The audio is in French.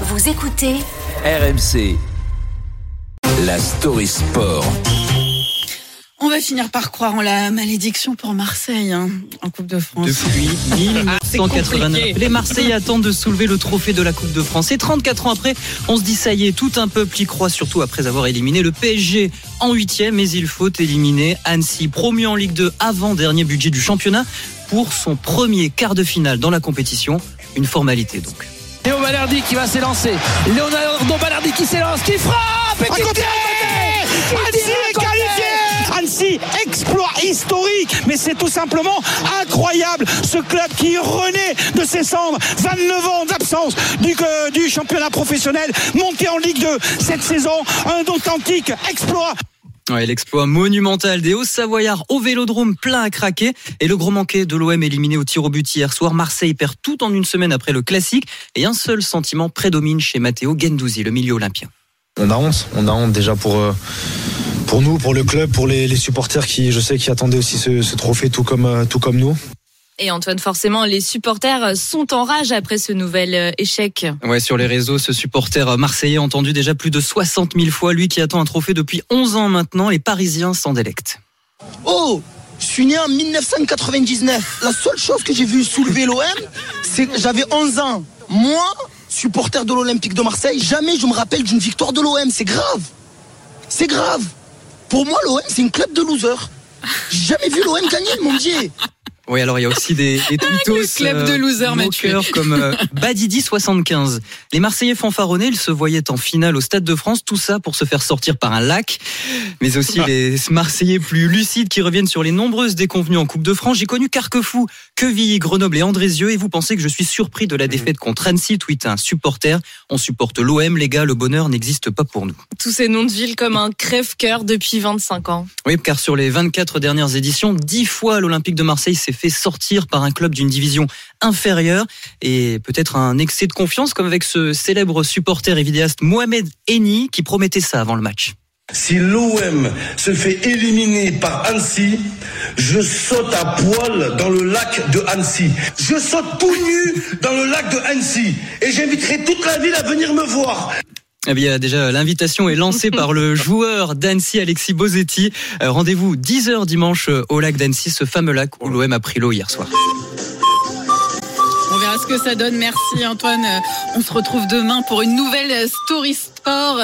Vous écoutez RMC. La story sport. On va finir par croire en la malédiction pour Marseille hein, en Coupe de France. Depuis Ah, c'est 1989, compliqué. les Marseillais attendent de soulever le trophée de la Coupe de France. Et 34 ans après, on se dit ça y est, tout un peuple y croit, surtout après avoir éliminé le PSG en huitième. Mais il faut éliminer Annecy, promu en Ligue 2 avant dernier budget du championnat, pour son premier quart de finale dans la compétition. Une formalité donc. Léo Balardi qui va s'élancer. Leonardo Balardi qui s'élance, qui frappe et qui tire Annecy est qualifié. Annecy, exploit historique. Mais c'est tout simplement incroyable. Ce club qui renaît de ses cendres 29 ans d'absence du, euh, du championnat professionnel Monté en Ligue 2 cette saison. Un authentique exploit L'exploit monumental des Hauts-Savoyards au Vélodrome plein à craquer et le gros manqué de l'OM éliminé au tir au but hier soir. Marseille perd tout en une semaine après le classique et un seul sentiment prédomine chez Matteo Gendouzi, le milieu olympien. On a honte, on a honte déjà pour euh, nous, pour le club, pour les, supporters qui, je sais, qui attendaient aussi ce, trophée tout comme euh, tout comme nous. Et Antoine, forcément, les supporters sont en rage après ce nouvel euh, échec. Ouais, sur les réseaux, ce supporter marseillais a entendu déjà plus de 60 000 fois, lui qui attend un trophée depuis 11 ans maintenant, les Parisiens s'en délectent. Oh je suis né en 1999. La seule chose que j'ai vu soulever l'OM, c'est que j'avais 11 ans. Moi, supporter de l'Olympique de Marseille, jamais je me rappelle d'une victoire de l'OM. C'est grave. C'est grave. Pour moi, l'OM, c'est une club de losers. J'ai jamais vu l'OM gagner, mon dieu. Oui, alors il y a aussi des, des tweetos, club de Mathieu. moqueurs comme euh, Badidi75. Les Marseillais fanfaronnés, ils se voyaient en finale au Stade de France, tout ça pour se faire sortir par un lac. Mais aussi les Marseillais plus lucides qui reviennent sur les nombreuses déconvenues en Coupe de France. J'ai connu Carquefou, Quevilly, Grenoble et Andrézieux et vous pensez que je suis surpris de la défaite contre Annecy, tweet un supporter. On supporte l'OM, les gars, le bonheur n'existe pas pour nous. Tous ces noms de villes comme un crève-cœur depuis 25 ans. Oui, car sur les 24 dernières éditions, 10 fois l'Olympique de Marseille s'est fait sortir par un club d'une division inférieure et peut-être un excès de confiance comme avec ce célèbre supporter et vidéaste Mohamed Eni qui promettait ça avant le match. Si l'OM se fait éliminer par Annecy, je saute à poil dans le lac de Annecy. Je saute tout nu dans le lac de Annecy. Et j'inviterai toute la ville à venir me voir. Eh bien, déjà, l'invitation est lancée par le joueur d'Annecy, Alexis Bosetti. Euh, Rendez-vous 10h dimanche euh, au lac d'Annecy, ce fameux lac où l'OM a pris l'eau hier soir. On verra ce que ça donne. Merci Antoine. On se retrouve demain pour une nouvelle story sport.